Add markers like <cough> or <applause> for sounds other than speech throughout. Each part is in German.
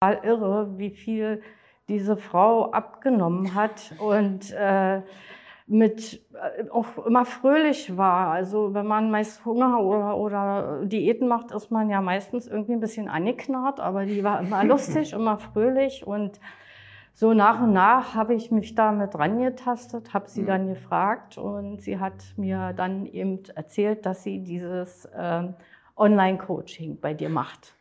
irre, wie viel diese Frau abgenommen hat und äh, mit äh, auch immer fröhlich war. Also wenn man meist Hunger oder, oder Diäten macht, ist man ja meistens irgendwie ein bisschen angeknarrt, aber die war immer lustig, immer fröhlich und so nach und nach habe ich mich da mit rangetastet, habe sie mhm. dann gefragt und sie hat mir dann eben erzählt, dass sie dieses äh, Online-Coaching bei dir macht.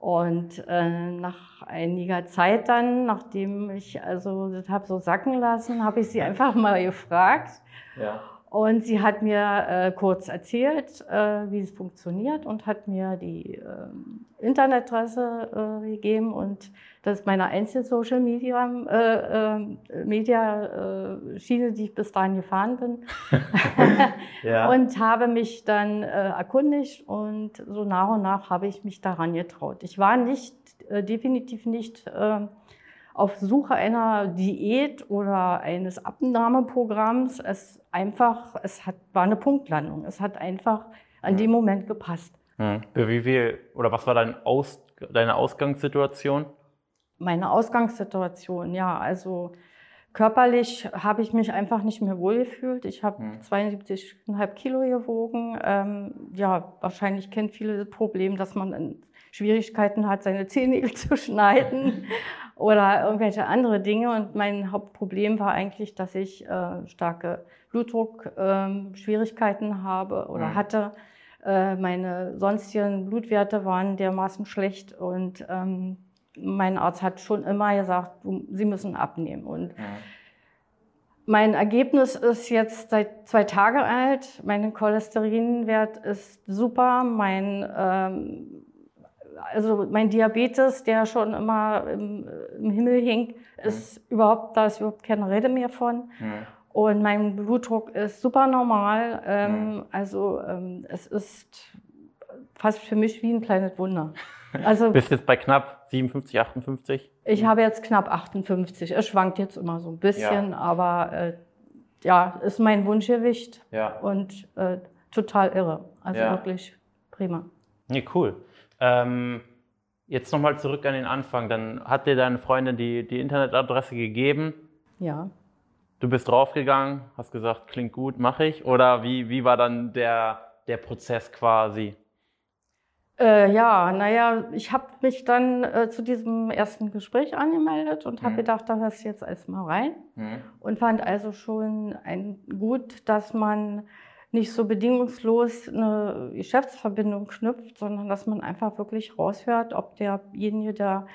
Und äh, nach einiger Zeit dann, nachdem ich also das habe so sacken lassen, habe ich sie einfach mal gefragt. Ja. Und sie hat mir äh, kurz erzählt, äh, wie es funktioniert und hat mir die äh, Internetadresse äh, gegeben und das ist meine einzige Social Media, äh, äh, Media Schiene, die ich bis dahin gefahren bin. <laughs> ja. <laughs> Und habe mich dann erkundigt und so nach und nach habe ich mich daran getraut. Ich war nicht, definitiv nicht auf Suche einer Diät oder eines Abnahmeprogramms. Es einfach, es hat, war eine Punktlandung. Es hat einfach an dem Moment gepasst. Hm. Wie viel oder was war dein Aus, deine Ausgangssituation? Meine Ausgangssituation, ja, also körperlich habe ich mich einfach nicht mehr wohlgefühlt. Ich habe hm. 72,5 Kilo gewogen. Ähm, ja, wahrscheinlich kennt viele das Problem, dass man Schwierigkeiten hat, seine Zehennägel <laughs> zu schneiden <laughs> oder irgendwelche andere Dinge. Und mein Hauptproblem war eigentlich, dass ich äh, starke Blutdruckschwierigkeiten ähm, habe oder mhm. hatte. Äh, meine sonstigen Blutwerte waren dermaßen schlecht und ähm, mein Arzt hat schon immer gesagt, Sie müssen abnehmen. Und mhm. mein Ergebnis ist jetzt seit zwei Tagen alt. Mein Cholesterinwert ist super. Mein ähm, also mein Diabetes, der schon immer im, im Himmel hing, ist mhm. überhaupt, da ist überhaupt keine Rede mehr von. Mhm. Und mein Blutdruck ist super normal. Ähm, mhm. Also ähm, es ist fast für mich wie ein kleines Wunder. Also, <laughs> Bist jetzt bei knapp 57, 58? Ich habe jetzt knapp 58. Es schwankt jetzt immer so ein bisschen, ja. aber äh, ja, ist mein Wunschgewicht ja. und äh, total irre. Also ja. wirklich prima. Nee, cool. Ähm, jetzt nochmal zurück an den Anfang. Dann hat dir deine Freundin die, die Internetadresse gegeben. Ja. Du bist draufgegangen, hast gesagt, klingt gut, mache ich. Oder wie, wie war dann der, der Prozess quasi? Äh, ja, naja, ich habe mich dann äh, zu diesem ersten Gespräch angemeldet und habe mhm. gedacht, da hörst du jetzt erstmal rein. Mhm. Und fand also schon ein, gut, dass man nicht so bedingungslos eine Geschäftsverbindung knüpft, sondern dass man einfach wirklich raushört, ob derjenige, der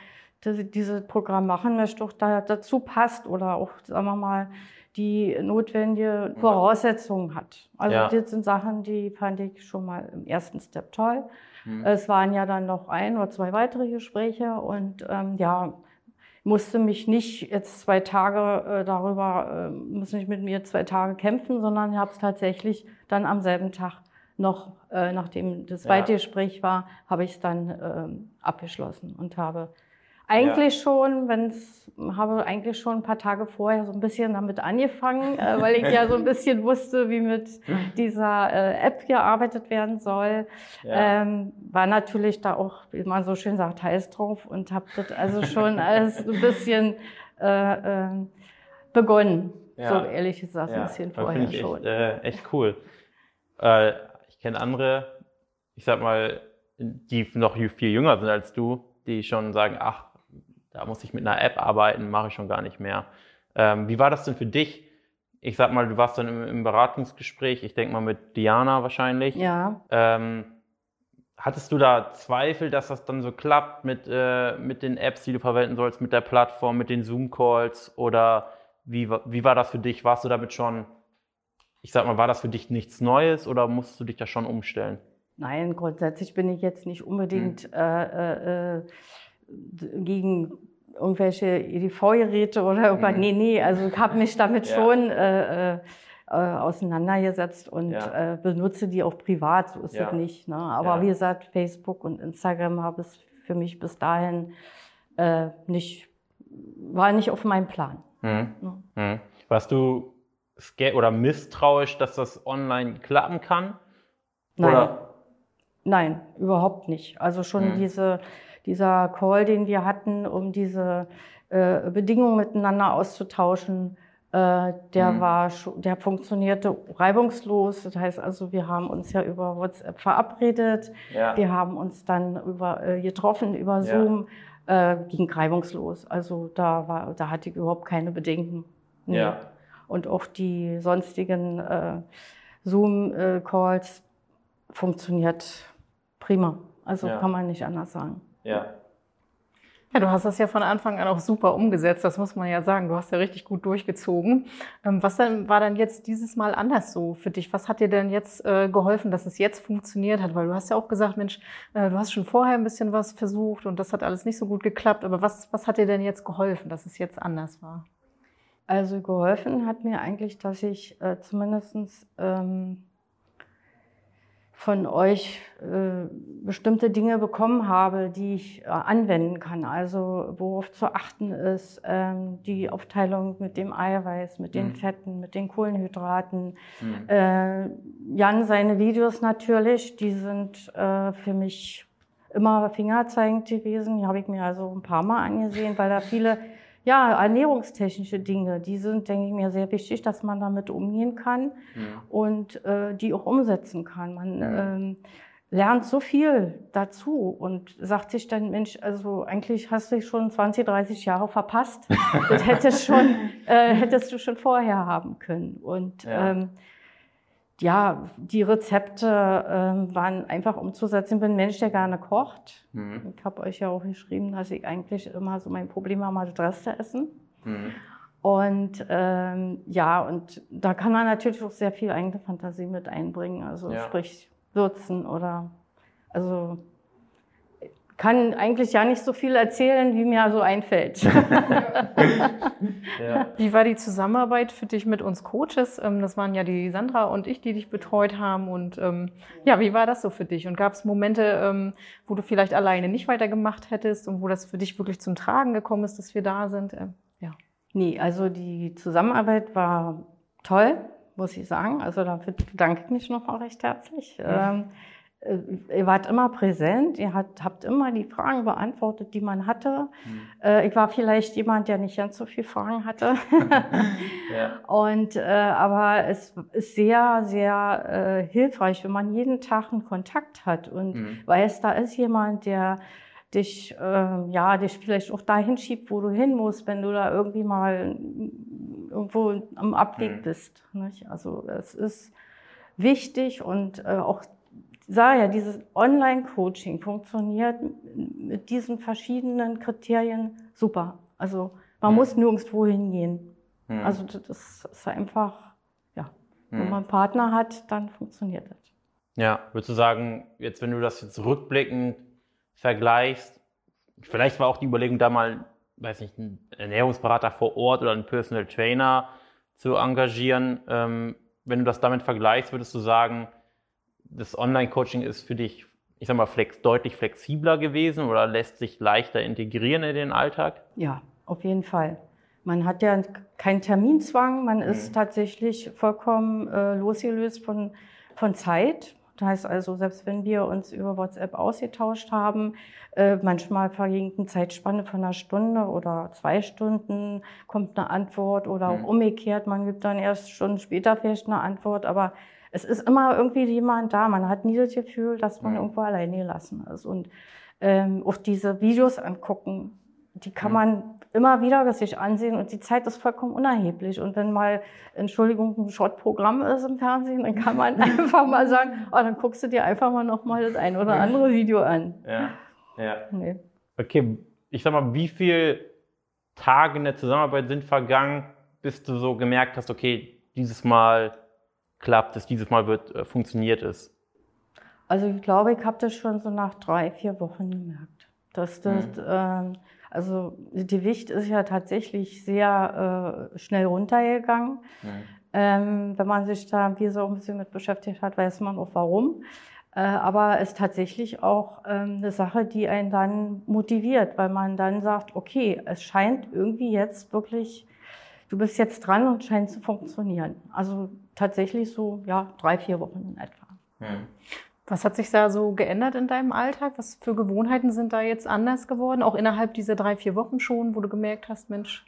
dieses Programm machen möchte, auch da dazu passt oder auch, sagen wir mal, die notwendige Voraussetzungen hat. Also ja. das sind Sachen, die fand ich schon mal im ersten Step toll. Mhm. Es waren ja dann noch ein oder zwei weitere Gespräche und ähm, ja, musste mich nicht jetzt zwei Tage äh, darüber, äh, muss nicht mit mir zwei Tage kämpfen, sondern habe es tatsächlich dann am selben Tag noch, äh, nachdem das zweite ja. Gespräch war, habe ich es dann äh, abgeschlossen und habe eigentlich ja. schon, wenn es, habe eigentlich schon ein paar Tage vorher so ein bisschen damit angefangen, äh, weil ich ja so ein bisschen wusste, wie mit dieser äh, App gearbeitet werden soll. Ja. Ähm, war natürlich da auch, wie man so schön sagt, heiß drauf und habe das also schon alles ein bisschen äh, äh, begonnen. Ja. So ehrlich gesagt, ein bisschen vorher ich schon. Echt, äh, echt cool. Äh, ich kenne andere, ich sag mal, die noch viel jünger sind als du, die schon sagen, ach, da muss ich mit einer App arbeiten, mache ich schon gar nicht mehr. Ähm, wie war das denn für dich? Ich sag mal, du warst dann im, im Beratungsgespräch, ich denke mal mit Diana wahrscheinlich. Ja. Ähm, hattest du da Zweifel, dass das dann so klappt mit, äh, mit den Apps, die du verwenden sollst, mit der Plattform, mit den Zoom-Calls? Oder wie, wie war das für dich? Warst du damit schon, ich sag mal, war das für dich nichts Neues oder musstest du dich da schon umstellen? Nein, grundsätzlich bin ich jetzt nicht unbedingt hm. äh, äh, äh gegen irgendwelche EDV-Geräte oder irgendwas. Mhm. Nee, nee, also ich habe mich damit <laughs> ja. schon äh, äh, äh, auseinandergesetzt und ja. äh, benutze die auch privat, so ist ja. es nicht. Ne? Aber wie gesagt, Facebook und Instagram habe es für mich bis dahin äh, nicht, war nicht auf meinem Plan. Mhm. Mhm. Warst du oder misstrauisch, dass das online klappen kann? Nein. Oder? Nein, überhaupt nicht. Also schon mhm. diese dieser Call, den wir hatten, um diese äh, Bedingungen miteinander auszutauschen, äh, der mhm. war, der funktionierte reibungslos. Das heißt also, wir haben uns ja über WhatsApp verabredet. Ja. Wir haben uns dann über, äh, getroffen über Zoom. Ja. Äh, ging reibungslos. Also da war, da hatte ich überhaupt keine Bedenken. Nee. Ja. Und auch die sonstigen äh, Zoom-Calls funktioniert prima. Also ja. kann man nicht anders sagen. Ja. Ja, du hast das ja von Anfang an auch super umgesetzt, das muss man ja sagen. Du hast ja richtig gut durchgezogen. Ähm, was denn, war dann jetzt dieses Mal anders so für dich? Was hat dir denn jetzt äh, geholfen, dass es jetzt funktioniert hat? Weil du hast ja auch gesagt, Mensch, äh, du hast schon vorher ein bisschen was versucht und das hat alles nicht so gut geklappt. Aber was, was hat dir denn jetzt geholfen, dass es jetzt anders war? Also geholfen hat mir eigentlich, dass ich äh, zumindest ähm, von euch äh, bestimmte Dinge bekommen habe, die ich äh, anwenden kann. Also worauf zu achten ist, ähm, die Aufteilung mit dem Eiweiß, mit den mhm. Fetten, mit den Kohlenhydraten. Mhm. Äh, Jan, seine Videos natürlich, die sind äh, für mich immer fingerzeigend gewesen. Die habe ich mir also ein paar Mal angesehen, weil da viele ja, ernährungstechnische Dinge, die sind, denke ich mir, sehr wichtig, dass man damit umgehen kann ja. und äh, die auch umsetzen kann. Man ja. ähm, lernt so viel dazu und sagt sich dann, Mensch, also eigentlich hast du schon 20, 30 Jahre verpasst. <laughs> das hättest, schon, äh, hättest du schon vorher haben können. Und ähm, ja, die Rezepte äh, waren einfach umzusetzen. Ich bin ein Mensch, der gerne kocht. Mhm. Ich habe euch ja auch geschrieben, dass ich eigentlich immer so mein Problem habe, das Reste essen. Mhm. Und ähm, ja, und da kann man natürlich auch sehr viel eigene Fantasie mit einbringen. Also ja. sprich würzen oder also kann eigentlich ja nicht so viel erzählen, wie mir so einfällt. ja. <laughs> Wie war die Zusammenarbeit für dich mit uns Coaches? Ähm, das waren ja die Sandra und ich, die dich betreut haben. Und ähm, ja, wie war das so für dich? Und gab es Momente, ähm, wo du vielleicht alleine nicht weitergemacht hättest und wo das für dich wirklich zum Tragen gekommen ist, dass wir da sind? ja. Nee, also die Zusammenarbeit war toll, muss ich sagen. Also dafür bedanke ich mich noch recht herzlich. Mhm. Äh, ihr wart immer präsent, ihr habt, habt immer die Fragen beantwortet, die man hatte. Mhm. ich war vielleicht jemand, der nicht ganz so viele Fragen hatte. <laughs> ja. Und, äh, aber es ist sehr, sehr äh, hilfreich, wenn man jeden Tag einen Kontakt hat und mhm. weiß, da ist jemand, der dich, äh, ja, dich vielleicht auch dahin schiebt, wo du hin musst, wenn du da irgendwie mal irgendwo am Abweg mhm. bist. Nicht? Also es ist wichtig und äh, auch sah ja, dieses Online-Coaching funktioniert mit diesen verschiedenen Kriterien super. Also man hm. muss nirgendwo hingehen. Hm. Also das ist einfach, ja, hm. wenn man einen Partner hat, dann funktioniert das. Ja, würdest du sagen, jetzt wenn du das jetzt rückblickend vergleichst, vielleicht war auch die Überlegung da mal, weiß nicht, einen Ernährungsberater vor Ort oder einen Personal Trainer zu engagieren. Ähm, wenn du das damit vergleichst, würdest du sagen, das Online-Coaching ist für dich, ich sag mal, flex, deutlich flexibler gewesen oder lässt sich leichter integrieren in den Alltag? Ja, auf jeden Fall. Man hat ja keinen Terminzwang, man mhm. ist tatsächlich vollkommen äh, losgelöst von, von Zeit. Das heißt also, selbst wenn wir uns über WhatsApp ausgetauscht haben, äh, manchmal verging eine Zeitspanne von einer Stunde oder zwei Stunden, kommt eine Antwort oder mhm. auch umgekehrt, man gibt dann erst Stunden später vielleicht eine Antwort, aber es ist immer irgendwie jemand da. Man hat nie das Gefühl, dass man mhm. irgendwo alleine gelassen ist. Und ähm, auch diese Videos angucken, die kann mhm. man immer wieder sich ansehen und die Zeit ist vollkommen unerheblich. Und wenn mal, Entschuldigung, ein Short-Programm ist im Fernsehen, dann kann man <laughs> einfach mal sagen, oh, dann guckst du dir einfach mal nochmal das ein oder andere Video an. Ja, ja. Nee. Okay, ich sag mal, wie viele Tage in der Zusammenarbeit sind vergangen, bis du so gemerkt hast, okay, dieses Mal klappt, dass dieses Mal wird, äh, funktioniert ist? Also ich glaube, ich habe das schon so nach drei, vier Wochen gemerkt. Dass das, mhm. ähm, also die Gewicht ist ja tatsächlich sehr äh, schnell runtergegangen. Mhm. Ähm, wenn man sich da wie so ein bisschen mit beschäftigt hat, weiß man auch warum. Äh, aber es ist tatsächlich auch ähm, eine Sache, die einen dann motiviert, weil man dann sagt, okay, es scheint irgendwie jetzt wirklich du bist jetzt dran und scheint zu funktionieren. Also tatsächlich so, ja, drei, vier Wochen in etwa. Hm. Was hat sich da so geändert in deinem Alltag? Was für Gewohnheiten sind da jetzt anders geworden? Auch innerhalb dieser drei, vier Wochen schon, wo du gemerkt hast, Mensch.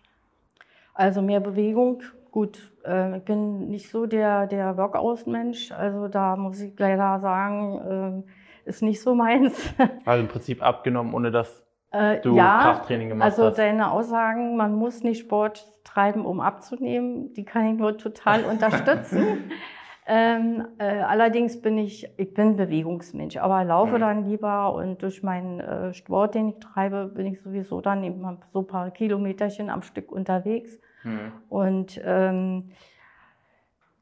Also mehr Bewegung. Gut, äh, ich bin nicht so der, der Workout-Mensch. Also da muss ich leider sagen, äh, ist nicht so meins. <laughs> Also im Prinzip abgenommen, ohne dass äh, du ja, Krafttraining gemacht also hast. Also deine Aussagen, man muss nicht Sport treiben, um abzunehmen, die kann ich nur total <laughs> unterstützen. Ähm, äh, allerdings bin ich, ich bin Bewegungsmensch, aber laufe mhm. dann lieber und durch meinen äh, Sport, den ich treibe, bin ich sowieso dann eben so ein paar Kilometerchen am Stück unterwegs. Mhm. Und ähm,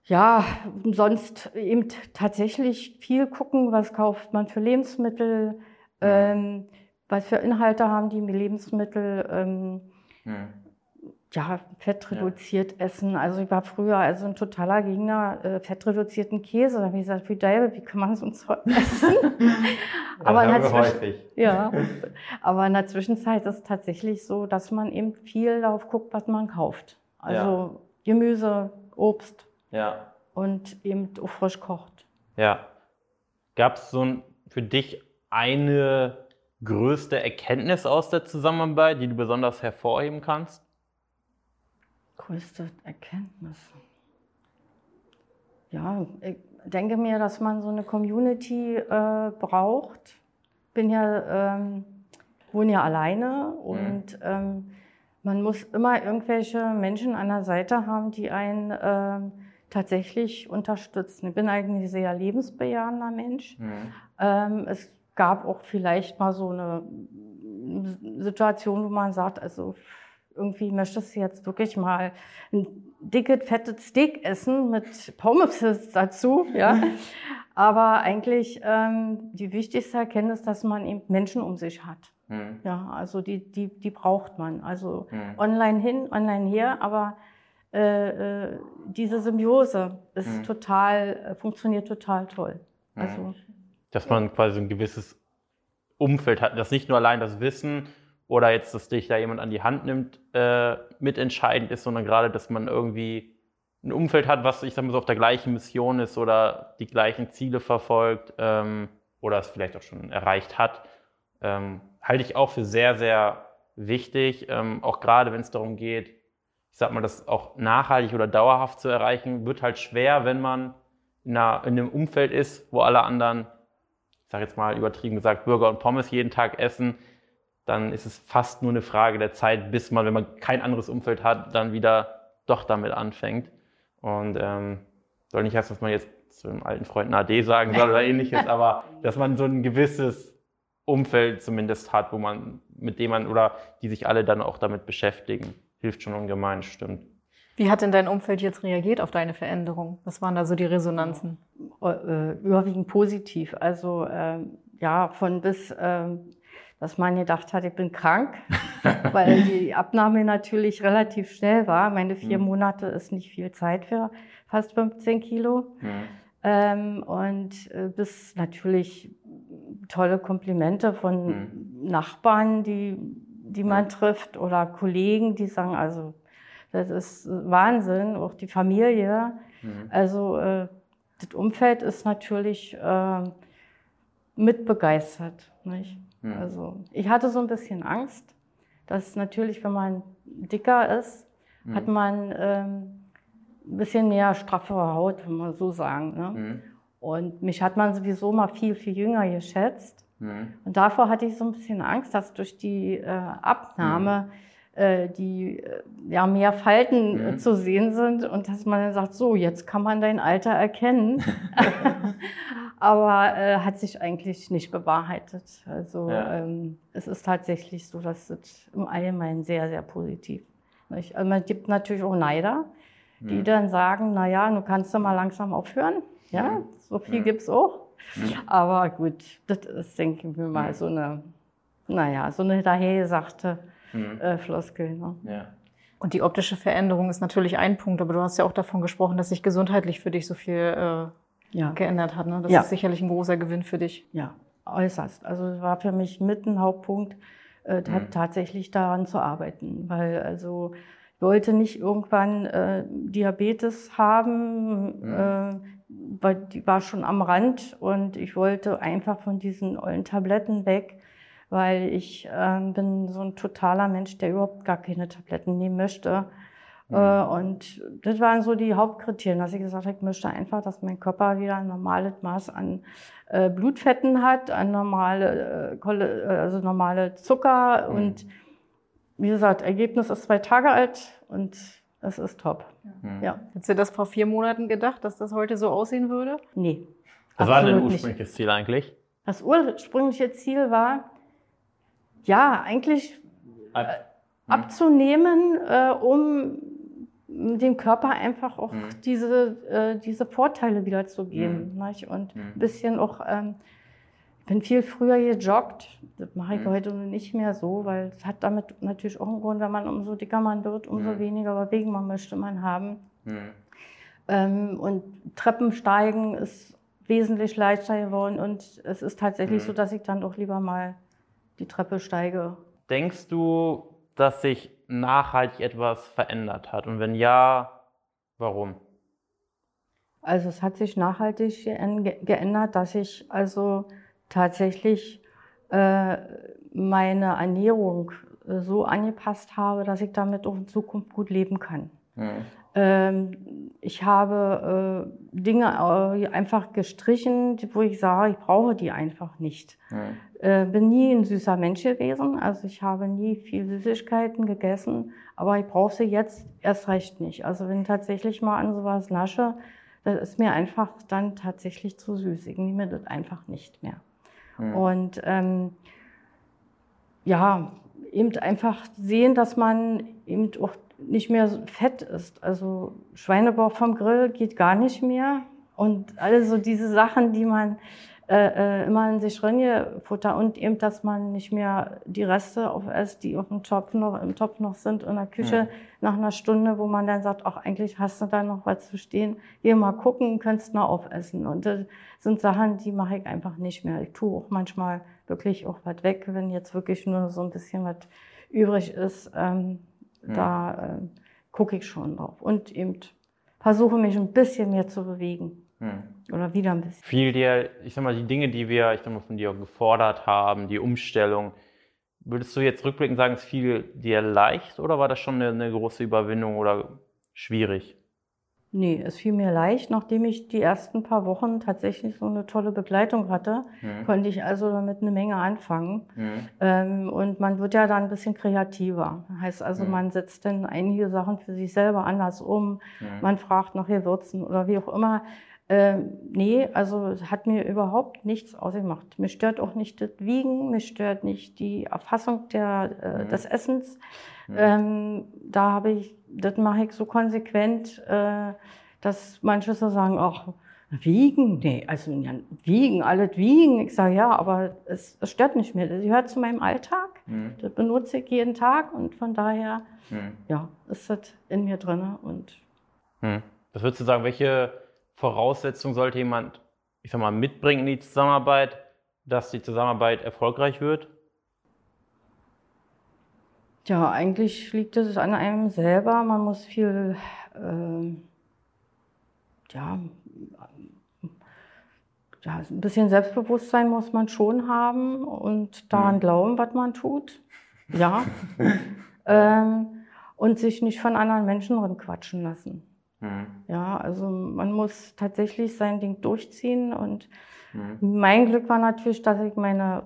ja, sonst eben tatsächlich viel gucken, was kauft man für Lebensmittel, mhm. ähm, was für Inhalte haben die Lebensmittel. Ähm, mhm ja, fettreduziert ja. essen. Also ich war früher also ein totaler Gegner äh, fettreduzierten Käse. Da habe ich gesagt, wie geil, wie kann man so ein Zeug essen? <laughs> <laughs> aber, ja, in der ja, <laughs> aber in der Zwischenzeit ist es tatsächlich so, dass man eben viel darauf guckt, was man kauft. Also ja. Gemüse, Obst ja. und eben auch frisch kocht. Ja. Gab es so ein, für dich eine größte Erkenntnis aus der Zusammenarbeit, die du besonders hervorheben kannst? Größte Erkenntnis. Ja, ich denke mir, dass man so eine Community äh, braucht. Bin ja, ähm, wohne ja alleine und mhm. ähm, man muss immer irgendwelche Menschen an der Seite haben, die einen äh, tatsächlich unterstützen. Ich bin eigentlich ein sehr lebensbejahender Mensch. Mhm. Ähm, es gab auch vielleicht mal so eine Situation, wo man sagt, also irgendwie möchtest du jetzt wirklich mal ein dickes, fettes Steak essen mit Pommes dazu, ja. <laughs> Aber eigentlich ähm, die wichtigste Erkenntnis, dass man eben Menschen um sich hat. Mhm. Ja, also die, die, die braucht man. Also mhm. online hin, online her, aber äh, äh, diese Symbiose ist mhm. total, äh, funktioniert total toll. Mhm. Also, Dass man quasi ein gewisses Umfeld hat, dass nicht nur allein das Wissen oder jetzt, dass dich da jemand an die Hand nimmt, äh, mitentscheidend ist, sondern gerade, dass man irgendwie ein Umfeld hat, was, ich sag mal so, auf der gleichen Mission ist oder die gleichen Ziele verfolgt ähm, oder es vielleicht auch schon erreicht hat, ähm, halte ich auch für sehr, sehr wichtig. Ähm, auch gerade, wenn es darum geht, ich sag mal, das auch nachhaltig oder dauerhaft zu erreichen, wird halt schwer, wenn man in, einer, in einem Umfeld ist, wo alle anderen, ich sag jetzt mal übertrieben gesagt, Burger und Pommes jeden Tag essen dann ist es fast nur eine Frage der Zeit, bis man, wenn man kein anderes Umfeld hat, dann wieder doch damit anfängt. Und ähm, soll nicht heißen, dass man jetzt zu einem alten Freund AD sagen soll oder <laughs> ähnliches, aber dass man so ein gewisses Umfeld zumindest hat, wo man, mit dem man oder die sich alle dann auch damit beschäftigen, hilft schon ungemein, stimmt. Wie hat denn dein Umfeld jetzt reagiert auf deine Veränderung? Was waren da so die Resonanzen? Äh, überwiegend positiv. Also äh, ja, von bis äh, dass man gedacht hat, ich bin krank, <laughs> weil die Abnahme natürlich relativ schnell war. Meine vier mhm. Monate ist nicht viel Zeit für fast 15 Kilo. Mhm. Ähm, und äh, bis natürlich tolle Komplimente von mhm. Nachbarn, die, die man trifft oder Kollegen, die sagen, also das ist Wahnsinn, auch die Familie. Mhm. Also äh, das Umfeld ist natürlich äh, mitbegeistert. Nicht? Mhm. Also ich hatte so ein bisschen Angst, dass natürlich, wenn man dicker ist, mhm. hat man ähm, ein bisschen mehr straffere Haut, wenn man so sagen. Ne? Mhm. Und mich hat man sowieso mal viel, viel jünger geschätzt. Mhm. Und davor hatte ich so ein bisschen Angst, dass durch die äh, Abnahme mhm. Die äh, ja mehr Falten äh, mhm. zu sehen sind und dass man dann sagt, so, jetzt kann man dein Alter erkennen. <laughs> <laughs> aber äh, hat sich eigentlich nicht bewahrheitet. Also ja. ähm, es ist tatsächlich so, dass es im Allgemeinen sehr, sehr positiv. Nicht? Also man gibt natürlich auch Neider, die mhm. dann sagen, na ja, du kannst du mal langsam aufhören. Ja, mhm. so viel mhm. gibt's auch. Aber gut, das ist, denke ich mir mal, so eine, naja, so eine dahergesagte mhm. äh, Floskel. Ne? Ja. Und die optische Veränderung ist natürlich ein Punkt, aber du hast ja auch davon gesprochen, dass sich gesundheitlich für dich so viel äh, ja. geändert hat. Ne? Das ja. ist sicherlich ein großer Gewinn für dich. Ja, äußerst. Also es war für mich mit ein Hauptpunkt, äh, mhm. tatsächlich daran zu arbeiten, weil also ich wollte nicht irgendwann äh, Diabetes haben, mhm. äh, weil die war schon am Rand und ich wollte einfach von diesen ollen Tabletten weg, weil ich äh, bin so ein totaler Mensch, der überhaupt gar keine Tabletten nehmen möchte. Mhm. Äh, und das waren so die Hauptkriterien, dass ich gesagt habe, ich möchte einfach, dass mein Körper wieder ein normales Maß an äh, Blutfetten hat, ein normale, äh, äh, also normale Zucker mhm. und wie gesagt, Ergebnis ist zwei Tage alt und es ist top. Mhm. Ja. Hättest du das vor vier Monaten gedacht, dass das heute so aussehen würde? Nee. Was war dein ursprüngliches nicht. Ziel eigentlich? Das ursprüngliche Ziel war, ja, eigentlich Ab, äh, hm. abzunehmen, äh, um dem Körper einfach auch mhm. diese, äh, diese Vorteile wiederzugeben. Mhm. Und mhm. ein bisschen auch, ähm, ich bin viel früher gejoggt. Das mache ich mhm. heute nicht mehr so, weil es hat damit natürlich auch einen Grund, wenn man umso dicker man wird, umso weniger Bewegung möchte man haben. Ähm, und Treppensteigen ist wesentlich leichter geworden und es ist tatsächlich so, dass ich dann doch lieber mal die Treppe steige. Denkst du, dass sich nachhaltig etwas verändert hat? Und wenn ja, warum? Also es hat sich nachhaltig geändert, dass ich also tatsächlich äh, meine Ernährung äh, so angepasst habe, dass ich damit auch in Zukunft gut leben kann. Mhm. Ähm, ich habe äh, Dinge äh, einfach gestrichen, wo ich sage, ich brauche die einfach nicht. Mhm. Äh, bin nie ein süßer Mensch gewesen, also ich habe nie viel Süßigkeiten gegessen, aber ich brauche sie jetzt erst recht nicht. Also wenn ich tatsächlich mal an sowas nasche, das ist mir einfach dann tatsächlich zu süß. Ich nehme das einfach nicht mehr. Mhm. Und ähm, ja, eben einfach sehen, dass man eben auch nicht mehr so fett ist. Also Schweinebauch vom Grill geht gar nicht mehr. Und also diese Sachen, die man äh, äh immer in sich futter und eben, dass man nicht mehr die Reste aufesst, die auf dem Topf noch, im Topf noch sind in der Küche ja. nach einer Stunde, wo man dann sagt, ach, eigentlich hast du da noch was zu stehen. Hier mal gucken, könntest noch aufessen. Und das sind Sachen, die mache ich einfach nicht mehr. Ich tue auch manchmal wirklich auch was weg, wenn jetzt wirklich nur so ein bisschen was übrig ist. Ähm, Mhm. Da äh, gucke ich schon drauf. Und eben versuche mich ein bisschen mehr zu bewegen. Mhm. Oder wieder ein bisschen. Viel dir, ich sag mal, die Dinge, die wir, ich sag mal, von dir gefordert haben, die Umstellung, würdest du jetzt rückblickend sagen, es fiel dir leicht oder war das schon eine, eine große Überwindung oder schwierig? Nee, es fiel mir leicht. Nachdem ich die ersten paar Wochen tatsächlich so eine tolle Begleitung hatte, mhm. konnte ich also damit eine Menge anfangen. Mhm. Ähm, und man wird ja dann ein bisschen kreativer. Heißt also, mhm. man setzt dann einige Sachen für sich selber anders um. Mhm. Man fragt nach Gewürzen oder wie auch immer. Ähm, nee, also es hat mir überhaupt nichts ausgemacht. Mich stört auch nicht das Wiegen, mich stört nicht die Erfassung der, äh, mhm. des Essens. Ähm, da habe ich das mache ich so konsequent, äh, dass manche so sagen, ach, wiegen? Nee, also ja, wiegen, alles wiegen. Ich sage, ja, aber es, es stört nicht mehr. Das gehört zu meinem Alltag. Mhm. Das benutze ich jeden Tag und von daher, mhm. ja, ist das in mir drin. Und mhm. Was würdest du sagen, welche Voraussetzungen sollte jemand, ich sag mal, mitbringen in die Zusammenarbeit, dass die Zusammenarbeit erfolgreich wird? Ja, eigentlich liegt es an einem selber. Man muss viel, äh, ja, ja, ein bisschen Selbstbewusstsein muss man schon haben und daran mhm. glauben, was man tut. Ja. <laughs> ähm, und sich nicht von anderen Menschen quatschen lassen. Mhm. Ja, also man muss tatsächlich sein Ding durchziehen und mhm. mein Glück war natürlich, dass ich meine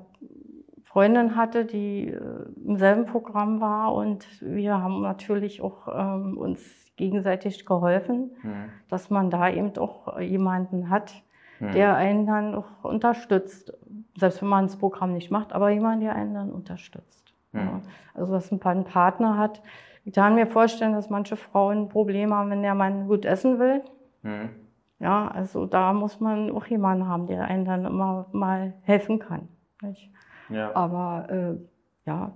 Freundin hatte, die äh, im selben Programm war und wir haben natürlich auch ähm, uns gegenseitig geholfen, mhm. dass man da eben auch jemanden hat, mhm. der einen dann auch unterstützt. Selbst wenn man das Programm nicht macht, aber jemand, der einen dann unterstützt. Mhm. Ja. Also dass man einen Partner hat. Ich kann mir vorstellen, dass manche Frauen Probleme haben, wenn der Mann gut essen will. Mhm. Ja, also da muss man auch jemanden haben, der einen dann immer mal helfen kann. Nicht? Ja. Aber äh, ja,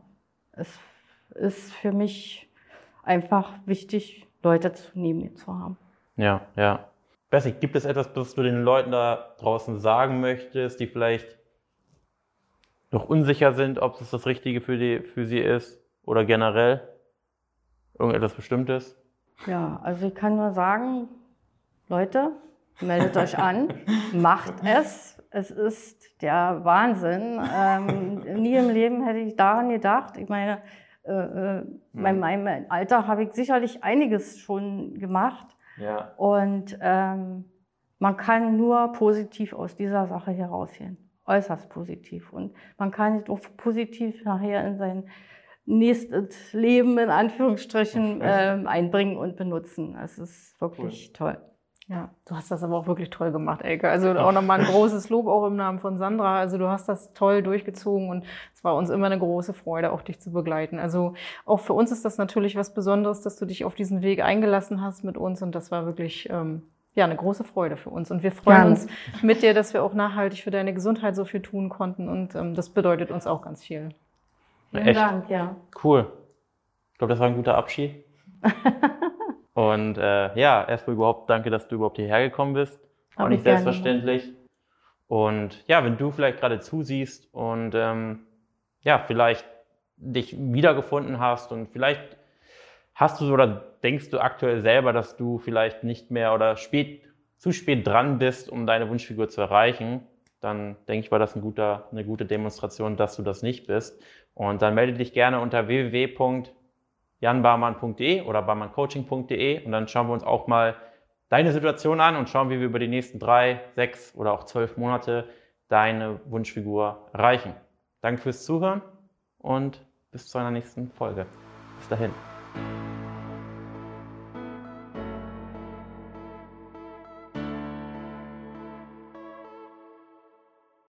es ist für mich einfach wichtig, Leute zu neben mir zu haben. Ja, ja. Bessie, gibt es etwas, was du den Leuten da draußen sagen möchtest, die vielleicht noch unsicher sind, ob es das Richtige für, die, für sie ist oder generell irgendetwas Bestimmtes? Ja, also ich kann nur sagen, Leute, meldet euch an, <laughs> macht es. Es ist der Wahnsinn. Ähm, nie im Leben hätte ich daran gedacht. Ich meine, äh, äh, bei meinem Alter habe ich sicherlich einiges schon gemacht. Ja. Und ähm, man kann nur positiv aus dieser Sache herausgehen. Äußerst positiv. Und man kann auch positiv nachher in sein nächstes Leben in Anführungsstrichen ähm, einbringen und benutzen. Es ist wirklich cool. toll. Ja, du hast das aber auch wirklich toll gemacht, Elke. Also auch nochmal ein großes Lob auch im Namen von Sandra. Also du hast das toll durchgezogen und es war uns immer eine große Freude, auch dich zu begleiten. Also auch für uns ist das natürlich was Besonderes, dass du dich auf diesen Weg eingelassen hast mit uns und das war wirklich ähm, ja eine große Freude für uns. Und wir freuen Gerne. uns mit dir, dass wir auch nachhaltig für deine Gesundheit so viel tun konnten und ähm, das bedeutet uns auch ganz viel. Vielen Echt? Dank, ja. Cool. Ich glaube, das war ein guter Abschied. <laughs> Und äh, ja, erstmal überhaupt danke, dass du überhaupt hierher gekommen bist. Auch nicht selbstverständlich. Gerne. Und ja, wenn du vielleicht gerade zusiehst und ähm, ja, vielleicht dich wiedergefunden hast und vielleicht hast du oder denkst du aktuell selber, dass du vielleicht nicht mehr oder spät, zu spät dran bist, um deine Wunschfigur zu erreichen, dann denke ich, war das ein guter, eine gute Demonstration, dass du das nicht bist. Und dann melde dich gerne unter www janbarmann.de oder barmanncoaching.de und dann schauen wir uns auch mal deine Situation an und schauen, wie wir über die nächsten drei, sechs oder auch zwölf Monate deine Wunschfigur erreichen. Danke fürs Zuhören und bis zu einer nächsten Folge. Bis dahin.